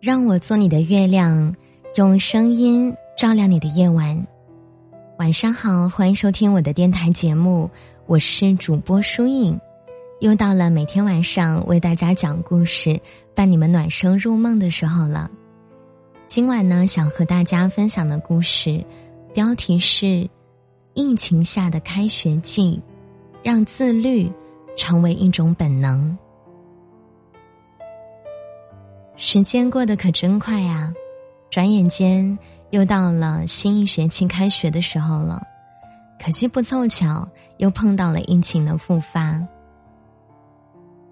让我做你的月亮，用声音照亮你的夜晚。晚上好，欢迎收听我的电台节目，我是主播舒影。又到了每天晚上为大家讲故事、伴你们暖声入梦的时候了。今晚呢，想和大家分享的故事，标题是《疫情下的开学季》，让自律成为一种本能。时间过得可真快呀，转眼间又到了新一学期开学的时候了。可惜不凑巧，又碰到了疫情的复发。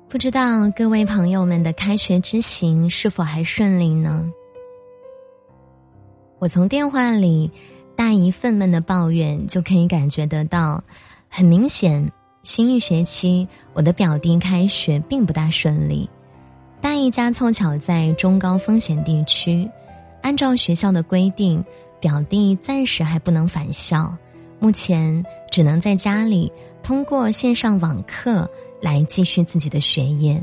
不知道各位朋友们的开学之行是否还顺利呢？我从电话里大姨愤懑的抱怨就可以感觉得到，很明显，新一学期我的表弟开学并不大顺利。大姨家凑巧在中高风险地区，按照学校的规定，表弟暂时还不能返校，目前只能在家里通过线上网课来继续自己的学业。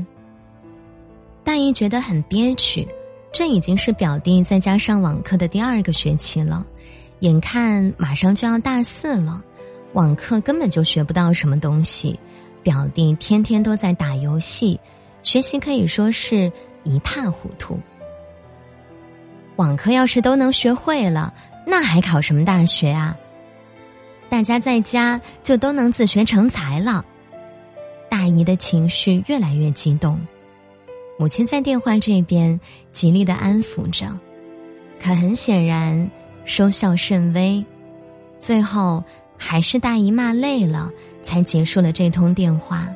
大姨觉得很憋屈，这已经是表弟在家上网课的第二个学期了，眼看马上就要大四了，网课根本就学不到什么东西，表弟天天都在打游戏。学习可以说是一塌糊涂。网课要是都能学会了，那还考什么大学啊？大家在家就都能自学成才了。大姨的情绪越来越激动，母亲在电话这边极力的安抚着，可很显然收效甚微。最后还是大姨骂累了，才结束了这通电话。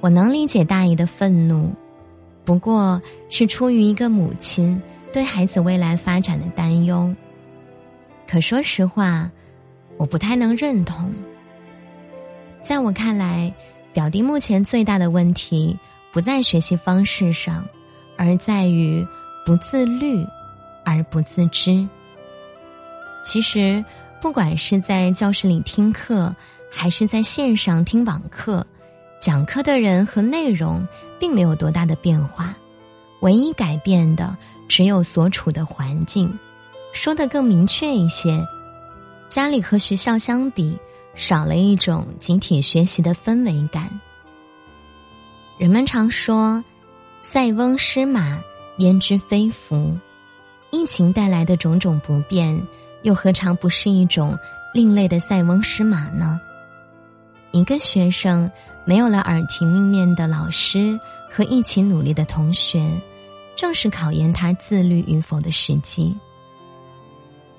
我能理解大姨的愤怒，不过是出于一个母亲对孩子未来发展的担忧。可说实话，我不太能认同。在我看来，表弟目前最大的问题不在学习方式上，而在于不自律而不自知。其实，不管是在教室里听课，还是在线上听网课。讲课的人和内容并没有多大的变化，唯一改变的只有所处的环境。说的更明确一些，家里和学校相比，少了一种集体学习的氛围感。人们常说“塞翁失马，焉知非福”，疫情带来的种种不便，又何尝不是一种另类的塞翁失马呢？一个学生。没有了耳提面命的老师和一起努力的同学，正是考验他自律与否的时机。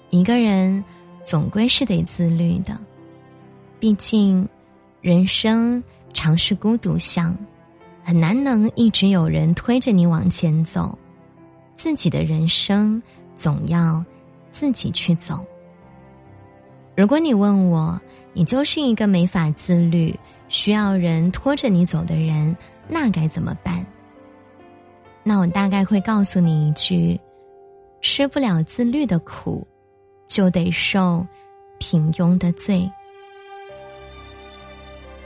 一个人总归是得自律的，毕竟人生常是孤独相，很难能一直有人推着你往前走。自己的人生总要自己去走。如果你问我，你就是一个没法自律。需要人拖着你走的人，那该怎么办？那我大概会告诉你一句：吃不了自律的苦，就得受平庸的罪。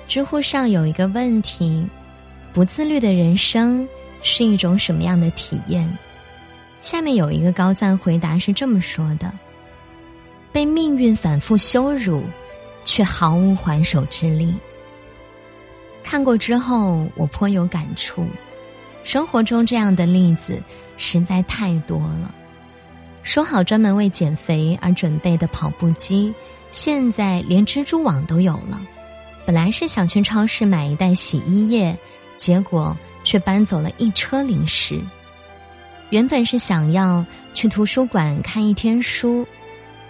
知乎上有一个问题：不自律的人生是一种什么样的体验？下面有一个高赞回答是这么说的：被命运反复羞辱，却毫无还手之力。看过之后，我颇有感触。生活中这样的例子实在太多了。说好专门为减肥而准备的跑步机，现在连蜘蛛网都有了。本来是想去超市买一袋洗衣液，结果却搬走了一车零食。原本是想要去图书馆看一天书，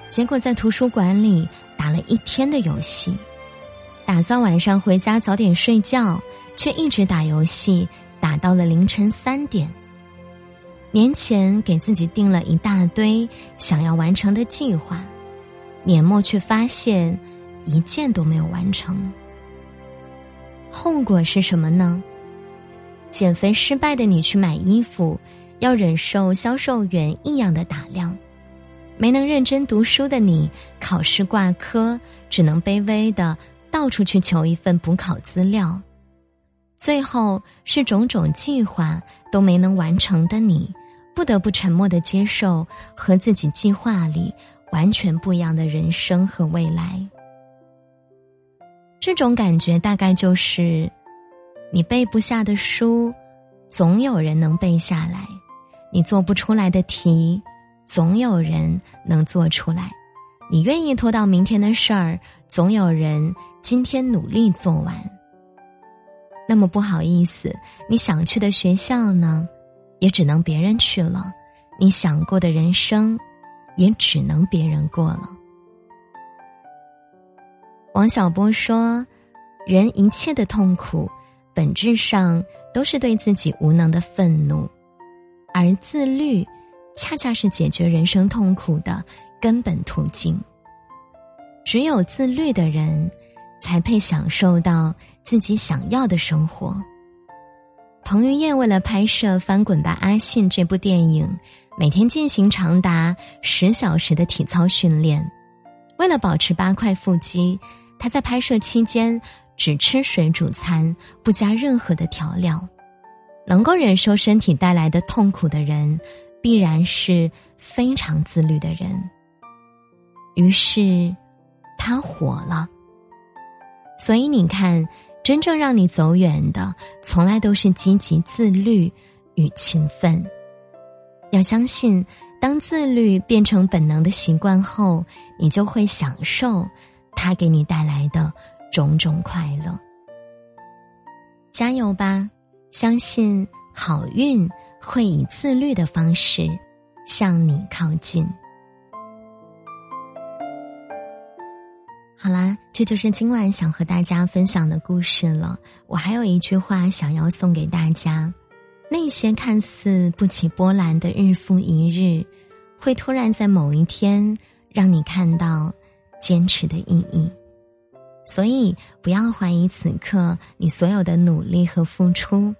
结果在图书馆里打了一天的游戏。打算晚上回家早点睡觉，却一直打游戏，打到了凌晨三点。年前给自己定了一大堆想要完成的计划，年末却发现一件都没有完成。后果是什么呢？减肥失败的你去买衣服，要忍受销售员异样的打量；没能认真读书的你，考试挂科，只能卑微的。到处去求一份补考资料，最后是种种计划都没能完成的你，不得不沉默的接受和自己计划里完全不一样的人生和未来。这种感觉大概就是，你背不下的书，总有人能背下来；你做不出来的题，总有人能做出来；你愿意拖到明天的事儿，总有人今天努力做完。那么不好意思，你想去的学校呢？也只能别人去了，你想过的人生，也只能别人过了。王小波说：“人一切的痛苦，本质上都是对自己无能的愤怒，而自律，恰恰是解决人生痛苦的根本途径。只有自律的人，才配享受到自己想要的生活。”彭于晏为了拍摄《翻滚吧，阿信》这部电影，每天进行长达十小时的体操训练。为了保持八块腹肌，他在拍摄期间只吃水煮餐，不加任何的调料。能够忍受身体带来的痛苦的人，必然是非常自律的人。于是，他火了。所以你看。真正让你走远的，从来都是积极自律与勤奋。要相信，当自律变成本能的习惯后，你就会享受它给你带来的种种快乐。加油吧！相信好运会以自律的方式向你靠近。好啦，这就是今晚想和大家分享的故事了。我还有一句话想要送给大家：那些看似不起波澜的日复一日，会突然在某一天让你看到坚持的意义。所以，不要怀疑此刻你所有的努力和付出，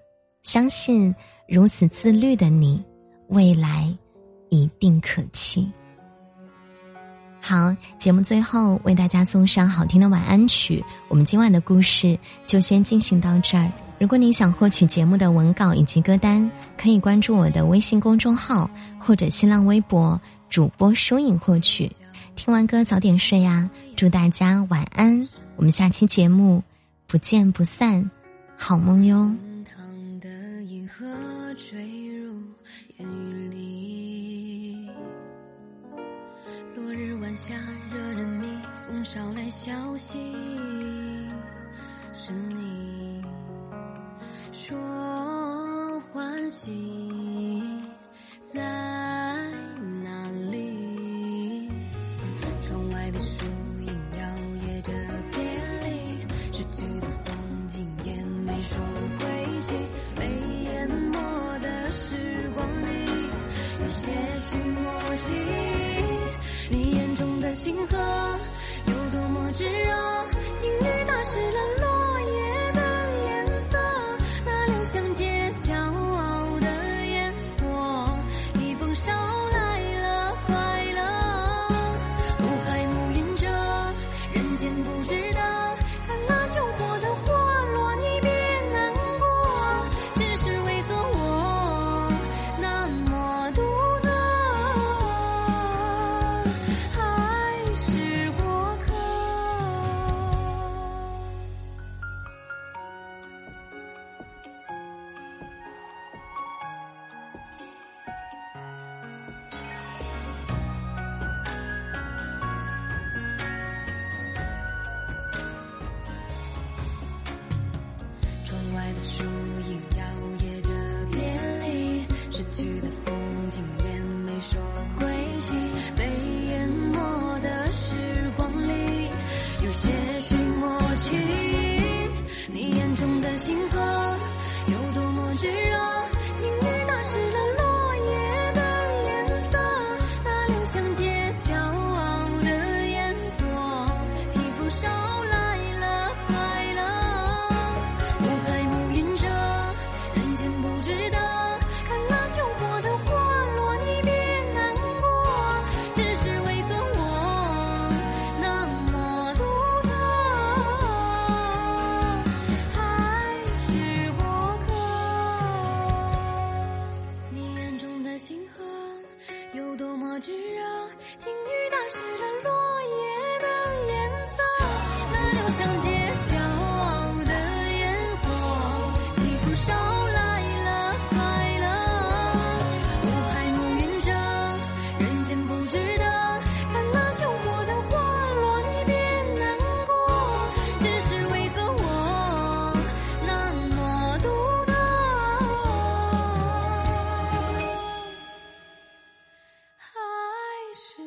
相信如此自律的你，未来一定可期。好，节目最后为大家送上好听的晚安曲。我们今晚的故事就先进行到这儿。如果你想获取节目的文稿以及歌单，可以关注我的微信公众号或者新浪微博主播疏影获取。听完歌早点睡呀，祝大家晚安。我们下期节目不见不散，好梦哟。下惹人迷，风捎来消息，是你说欢喜在哪里？窗外的树影摇曳着别离，逝去的风景也没说归期，被淹没的时光里有些许默契。星河有多么炙热？阴雨打湿了树影摇曳着别离，失去的风景是